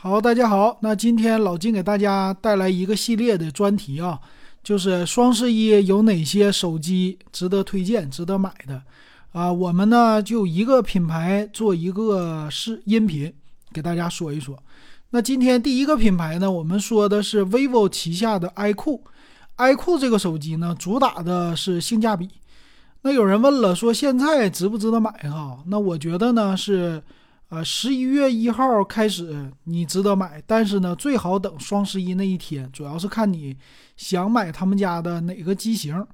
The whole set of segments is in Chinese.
好，大家好，那今天老金给大家带来一个系列的专题啊，就是双十一有哪些手机值得推荐、值得买的啊？我们呢就一个品牌做一个视音频，给大家说一说。那今天第一个品牌呢，我们说的是 vivo 旗下的 iQOO，iQOO 这个手机呢，主打的是性价比。那有人问了，说现在值不值得买哈？那我觉得呢是。啊，十一月一号开始你值得买，但是呢，最好等双十一那一天，主要是看你想买他们家的哪个机型，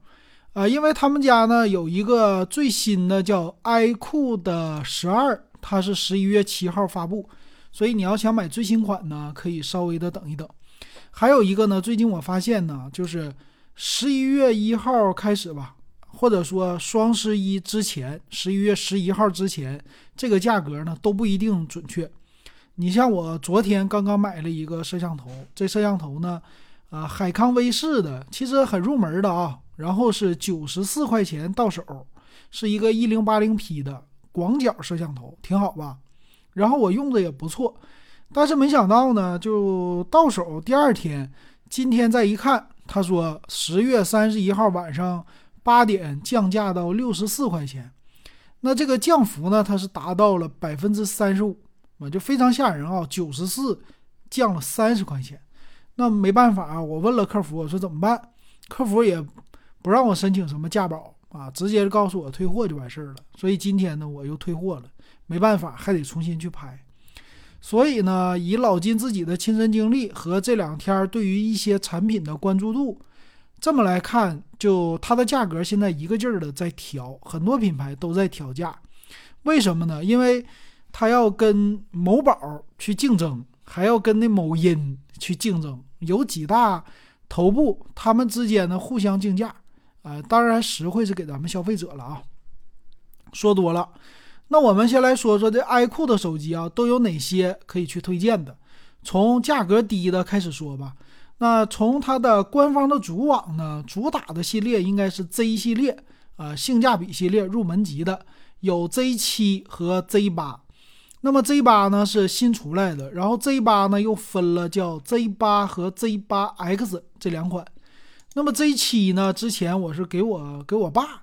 啊，因为他们家呢有一个最新的叫 iQOO 的十二，它是十一月七号发布，所以你要想买最新款呢，可以稍微的等一等。还有一个呢，最近我发现呢，就是十一月一号开始吧。或者说双十一之前，十一月十一号之前，这个价格呢都不一定准确。你像我昨天刚刚买了一个摄像头，这摄像头呢，啊，海康威视的，其实很入门的啊。然后是九十四块钱到手，是一个一零八零 P 的广角摄像头，挺好吧？然后我用的也不错，但是没想到呢，就到手第二天，今天再一看，他说十月三十一号晚上。八点降价到六十四块钱，那这个降幅呢？它是达到了百分之三十五，啊，就非常吓人啊！九十四降了三十块钱，那没办法！我问了客服，我说怎么办？客服也不让我申请什么价保啊，直接告诉我退货就完事儿了。所以今天呢，我又退货了，没办法，还得重新去拍。所以呢，以老金自己的亲身经历和这两天对于一些产品的关注度。这么来看，就它的价格现在一个劲儿的在调，很多品牌都在调价。为什么呢？因为它要跟某宝去竞争，还要跟那某音去竞争，有几大头部，他们之间呢互相竞价。啊，当然实惠是给咱们消费者了啊。说多了，那我们先来说说这 iQOO 的手机啊，都有哪些可以去推荐的？从价格低的开始说吧。那从它的官方的主网呢，主打的系列应该是 Z 系列啊，性价比系列入门级的有 Z 七和 Z 八。那么 Z 八呢是新出来的，然后 Z 八呢又分了叫 Z 八和 Z 八 X 这两款。那么 Z 七呢，之前我是给我给我爸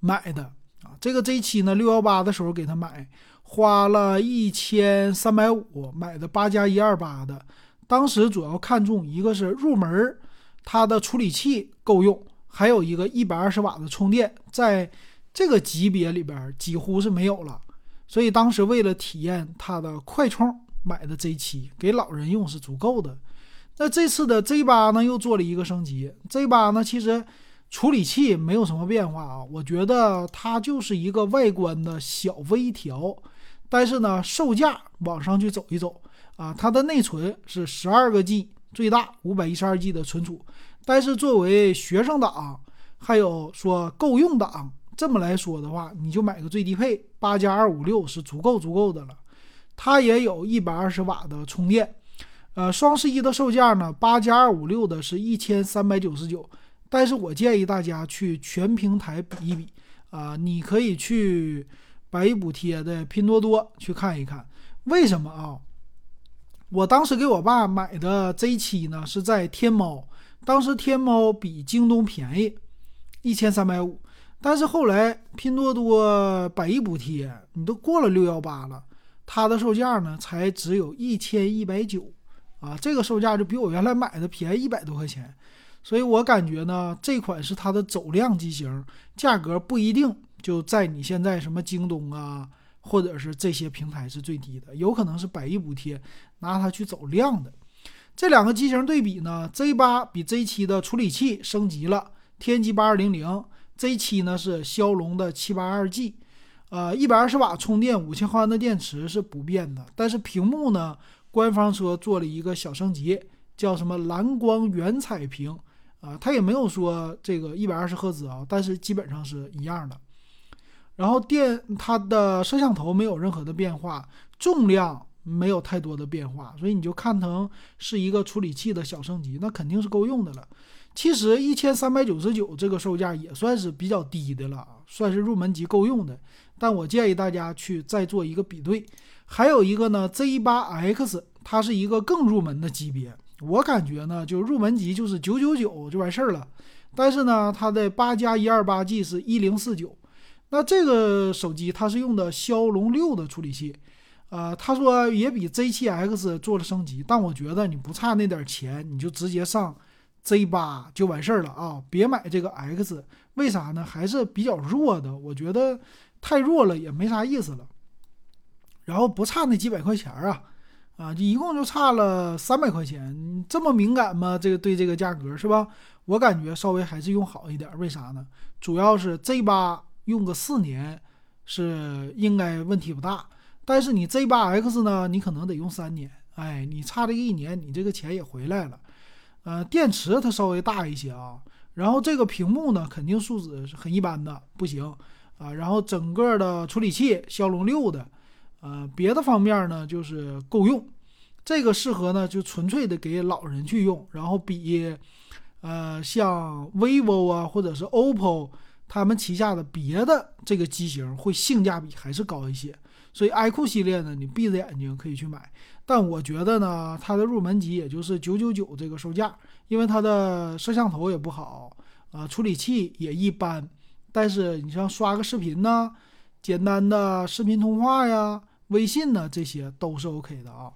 买的啊，这个 Z 七呢六幺八的时候给他买，花了一千三百五买的八加一二八的。当时主要看重一个是入门，它的处理器够用，还有一个一百二十瓦的充电，在这个级别里边几乎是没有了。所以当时为了体验它的快充，买的 Z 七给老人用是足够的。那这次的 Z 八呢，又做了一个升级。Z 八呢，其实处理器没有什么变化啊，我觉得它就是一个外观的小微调，但是呢，售价往上去走一走。啊，它的内存是十二个 G，最大五百一十二 G 的存储。但是作为学生党，还有说够用党，这么来说的话，你就买个最低配八加二五六是足够足够的了。它也有一百二十瓦的充电。呃，双十一的售价呢，八加二五六的是一千三百九十九。但是我建议大家去全平台比一比啊，你可以去百亿补贴的拼多多去看一看，为什么啊？我当时给我爸买的 Z 七呢，是在天猫，当时天猫比京东便宜一千三百五，但是后来拼多多百亿补贴，你都过了六幺八了，它的售价呢才只有一千一百九，啊，这个售价就比我原来买的便宜一百多块钱，所以我感觉呢，这款是它的走量机型，价格不一定就在你现在什么京东啊。或者是这些平台是最低的，有可能是百亿补贴拿它去走量的。这两个机型对比呢，Z 八比 Z 七的处理器升级了，天玑八二零零，Z 七呢是骁龙的七八二 G，呃，一百二十瓦充电，五千毫安的电池是不变的。但是屏幕呢，官方说做了一个小升级，叫什么蓝光原彩屏啊，它也没有说这个一百二十赫兹啊，但是基本上是一样的。然后电它的摄像头没有任何的变化，重量没有太多的变化，所以你就看成是一个处理器的小升级，那肯定是够用的了。其实一千三百九十九这个售价也算是比较低的了，算是入门级够用的。但我建议大家去再做一个比对，还有一个呢，Z8X，它是一个更入门的级别。我感觉呢，就入门级就是九九九就完事儿了。但是呢，它的八加一二八 G 是一零四九。那这个手机它是用的骁龙六的处理器，呃，他说也比 Z7X 做了升级。但我觉得你不差那点钱，你就直接上 Z8 就完事儿了啊，别买这个 X。为啥呢？还是比较弱的，我觉得太弱了也没啥意思了。然后不差那几百块钱啊。啊，一共就差了三百块钱，你这么敏感吗？这个对这个价格是吧？我感觉稍微还是用好一点，为啥呢？主要是 Z 八用个四年是应该问题不大，但是你 Z 八 X 呢，你可能得用三年。哎，你差这一年，你这个钱也回来了。呃，电池它稍微大一些啊，然后这个屏幕呢，肯定素质是很一般的，不行啊。然后整个的处理器骁龙六的。呃，别的方面呢，就是够用，这个适合呢，就纯粹的给老人去用，然后比，呃，像 vivo 啊，或者是 oppo，他们旗下的别的这个机型会性价比还是高一些。所以 iQOO 系列呢，你闭着眼睛可以去买，但我觉得呢，它的入门级也就是九九九这个售价，因为它的摄像头也不好，啊，处理器也一般，但是你像刷个视频呢，简单的视频通话呀。微信呢，这些都是 OK 的啊，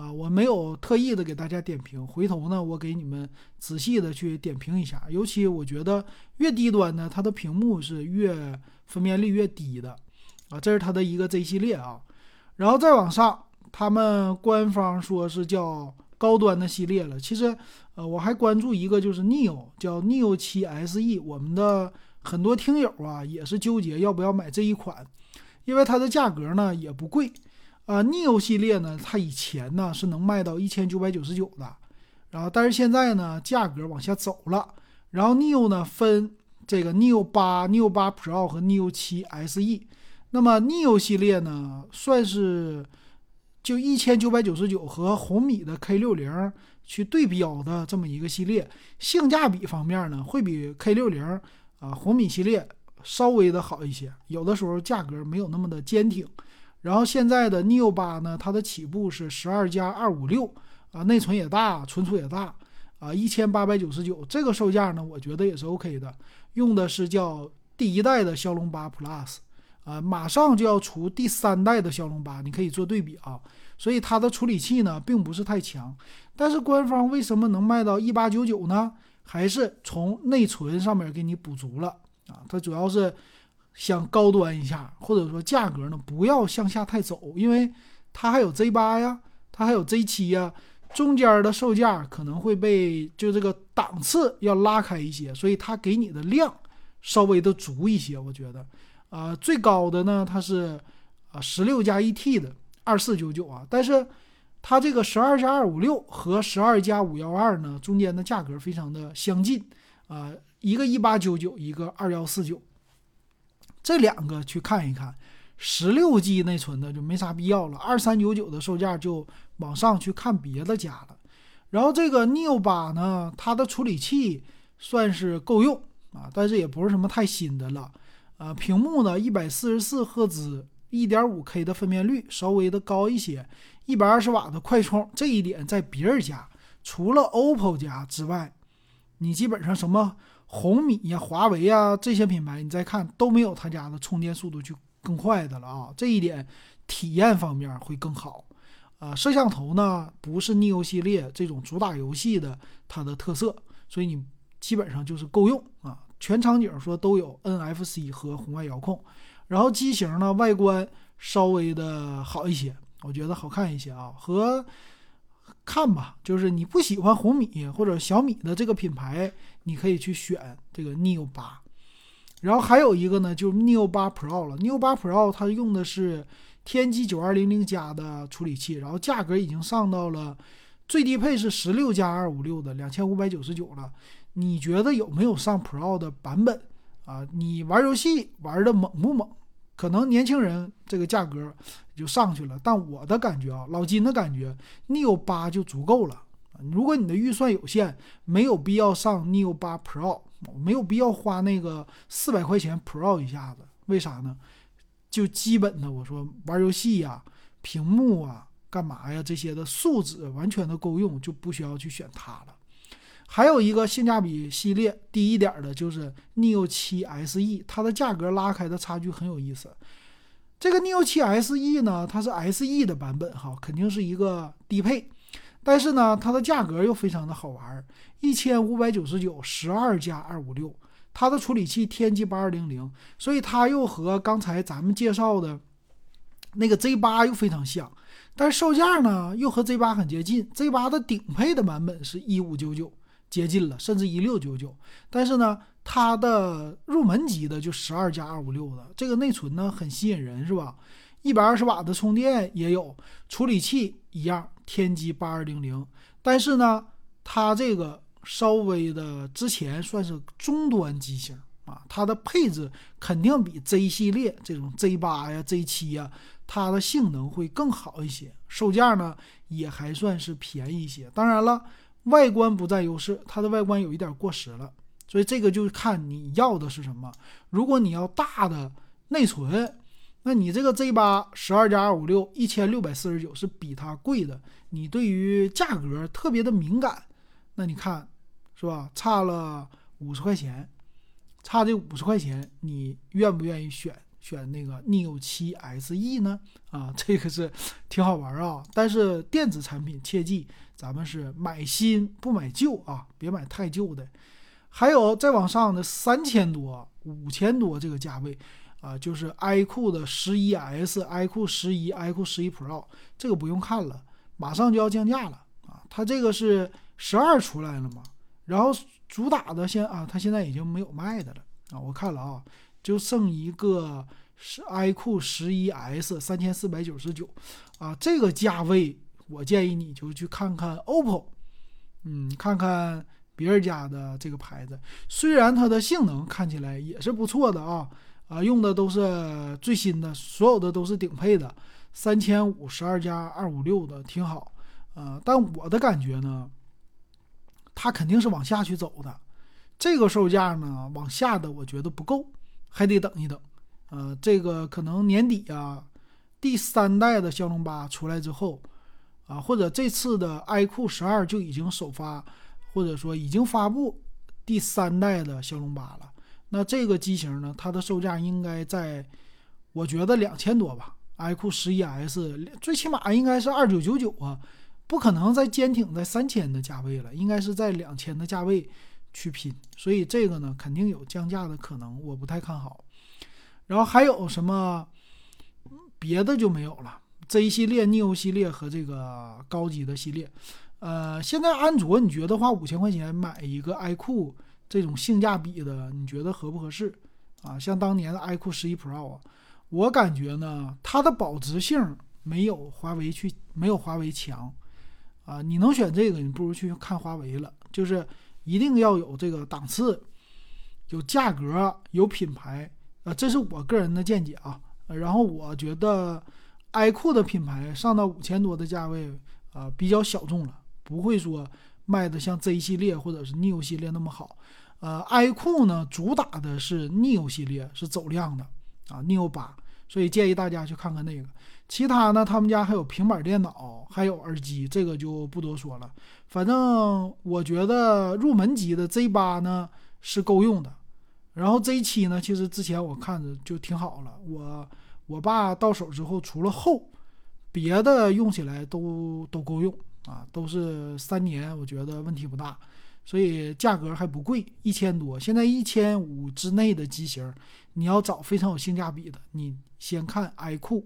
啊，我没有特意的给大家点评，回头呢，我给你们仔细的去点评一下。尤其我觉得越低端呢，它的屏幕是越分辨率越低的，啊，这是它的一个 Z 系列啊，然后再往上，他们官方说是叫高端的系列了。其实，呃，我还关注一个就是 Neo，叫 Neo 七 SE，我们的很多听友啊也是纠结要不要买这一款。因为它的价格呢也不贵，啊，neo 系列呢，它以前呢是能卖到一千九百九十九的，然后但是现在呢价格往下走了，然后 neo 呢分这个 neo 八、neo 八 pro 和 neo 七 se，那么 neo 系列呢算是就一千九百九十九和红米的 K 六零去对标的这么一个系列，性价比方面呢会比 K 六零啊红米系列。稍微的好一些，有的时候价格没有那么的坚挺。然后现在的 neo 八呢，它的起步是十二加二五六啊，内存也大，存储也大啊，一千八百九十九，这个售价呢，我觉得也是 OK 的。用的是叫第一代的骁龙八 Plus 啊，马上就要出第三代的骁龙八，你可以做对比啊。所以它的处理器呢，并不是太强，但是官方为什么能卖到一八九九呢？还是从内存上面给你补足了。啊，它主要是想高端一下，或者说价格呢不要向下太走，因为它还有 Z 八呀，它还有 Z 七呀，中间的售价可能会被就这个档次要拉开一些，所以它给你的量稍微的足一些，我觉得，啊，最高的呢它是啊十六加一 T 的二四九九啊，但是它这个十二加二五六和十二加五幺二呢中间的价格非常的相近啊。一个一八九九，一个二幺四九，这两个去看一看，十六 G 内存的就没啥必要了，二三九九的售价就往上去看别的家了。然后这个 neo 八呢，它的处理器算是够用啊，但是也不是什么太新的了。呃，屏幕呢一百四十四赫兹，一点五 K 的分辨率，稍微的高一些，一百二十瓦的快充，这一点在别人家除了 OPPO 家之外，你基本上什么。红米呀、华为呀这些品牌，你再看都没有他家的充电速度去更快的了啊！这一点体验方面会更好。啊，摄像头呢不是 neo 系列这种主打游戏的它的特色，所以你基本上就是够用啊。全场景说都有 NFC 和红外遥控，然后机型呢外观稍微的好一些，我觉得好看一些啊。和看吧，就是你不喜欢红米或者小米的这个品牌。你可以去选这个 neo 八，然后还有一个呢，就是 neo 八 pro 了。neo 八 pro 它用的是天玑九二零零加的处理器，然后价格已经上到了最低配是十六加二五六的两千五百九十九了。你觉得有没有上 pro 的版本啊？你玩游戏玩的猛不猛？可能年轻人这个价格就上去了，但我的感觉啊，老金的感觉，neo 八就足够了。如果你的预算有限，没有必要上 neo 八 pro，没有必要花那个四百块钱 pro 一下子，为啥呢？就基本的我说玩游戏呀，屏幕啊，干嘛呀？这些的素质完全的够用，就不需要去选它了。还有一个性价比系列低一点的，就是 neo 七 SE，它的价格拉开的差距很有意思。这个 neo 七 SE 呢，它是 SE 的版本哈，肯定是一个低配，但是呢，它的价格又非常的好玩，一千五百九十九，十二加二五六，它的处理器天玑八二零零，所以它又和刚才咱们介绍的那个 Z 八又非常像，但是售价呢又和 Z 八很接近，Z 八的顶配的版本是一五九九。接近了，甚至一六九九，但是呢，它的入门级的就十二加二五六的这个内存呢，很吸引人，是吧？一百二十瓦的充电也有，处理器一样，天玑八二零零，但是呢，它这个稍微的之前算是中端机型啊，它的配置肯定比 Z 系列这种 Z 八呀、Z 七呀，它的性能会更好一些，售价呢也还算是便宜一些，当然了。外观不占优势，它的外观有一点过时了，所以这个就看你要的是什么。如果你要大的内存，那你这个 Z 八十二加二五六一千六百四十九是比它贵的。你对于价格特别的敏感，那你看是吧？差了五十块钱，差这五十块钱，你愿不愿意选选那个 neo 七 SE 呢？啊，这个是挺好玩啊。但是电子产品切记。咱们是买新不买旧啊，别买太旧的。还有再往上的三千多、五千多这个价位啊，就是 iQOO 的十一 S、iQOO 十一、iQOO 十一 Pro，这个不用看了，马上就要降价了啊。它这个是十二出来了嘛，然后主打的现啊，它现在已经没有卖的了啊。我看了啊，就剩一个是 iQOO 十一 S，三千四百九十九。啊，这个价位。我建议你就去看看 OPPO，嗯，看看别人家的这个牌子，虽然它的性能看起来也是不错的啊，啊，用的都是最新的，所有的都是顶配的，三千五十二加二五六的挺好，啊，但我的感觉呢，它肯定是往下去走的，这个售价呢往下的我觉得不够，还得等一等，呃，这个可能年底啊，第三代的骁龙八出来之后。啊，或者这次的 iQOO 十二就已经首发，或者说已经发布第三代的骁龙八了。那这个机型呢，它的售价应该在，我觉得两千多吧。iQOO 十一 S 最起码应该是二九九九啊，不可能再坚挺在三千的价位了，应该是在两千的价位去拼。所以这个呢，肯定有降价的可能，我不太看好。然后还有什么别的就没有了。Z 系列、Neo 系列和这个高级的系列，呃，现在安卓你觉得花五千块钱买一个 iQOO 这种性价比的，你觉得合不合适啊？像当年的 iQOO 十一 Pro 啊，我感觉呢，它的保值性没有华为去没有华为强啊。你能选这个，你不如去看华为了。就是一定要有这个档次，有价格，有品牌啊，这是我个人的见解啊。然后我觉得。iQOO 的品牌上到五千多的价位啊，比较小众了，不会说卖的像 Z 系列或者是 Neo 系列那么好。呃，iQOO 呢主打的是 Neo 系列，是走量的啊，Neo 八，所以建议大家去看看那个。其他呢，他们家还有平板电脑，还有耳机，这个就不多说了。反正我觉得入门级的 Z 八呢是够用的，然后 Z 七呢，其实之前我看着就挺好了，我。我爸到手之后，除了厚，别的用起来都都够用啊，都是三年，我觉得问题不大，所以价格还不贵，一千多。现在一千五之内的机型，你要找非常有性价比的，你先看 iQOO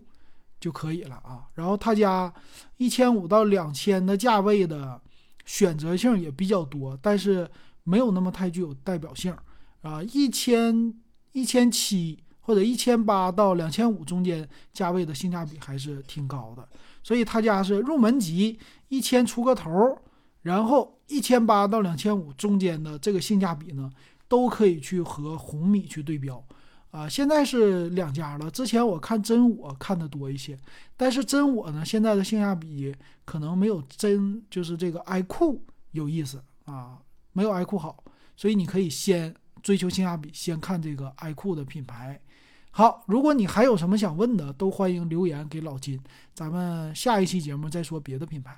就可以了啊。然后他家一千五到两千的价位的选择性也比较多，但是没有那么太具有代表性啊。一千一千七。或者一千八到两千五中间价位的性价比还是挺高的，所以他家是入门级一千出个头，然后一千八到两千五中间的这个性价比呢，都可以去和红米去对标，啊，现在是两家了。之前我看真我看的多一些，但是真我呢现在的性价比可能没有真就是这个 iQOO 有意思啊，没有 iQOO 好，所以你可以先追求性价比，先看这个 iQOO 的品牌。好，如果你还有什么想问的，都欢迎留言给老金，咱们下一期节目再说别的品牌。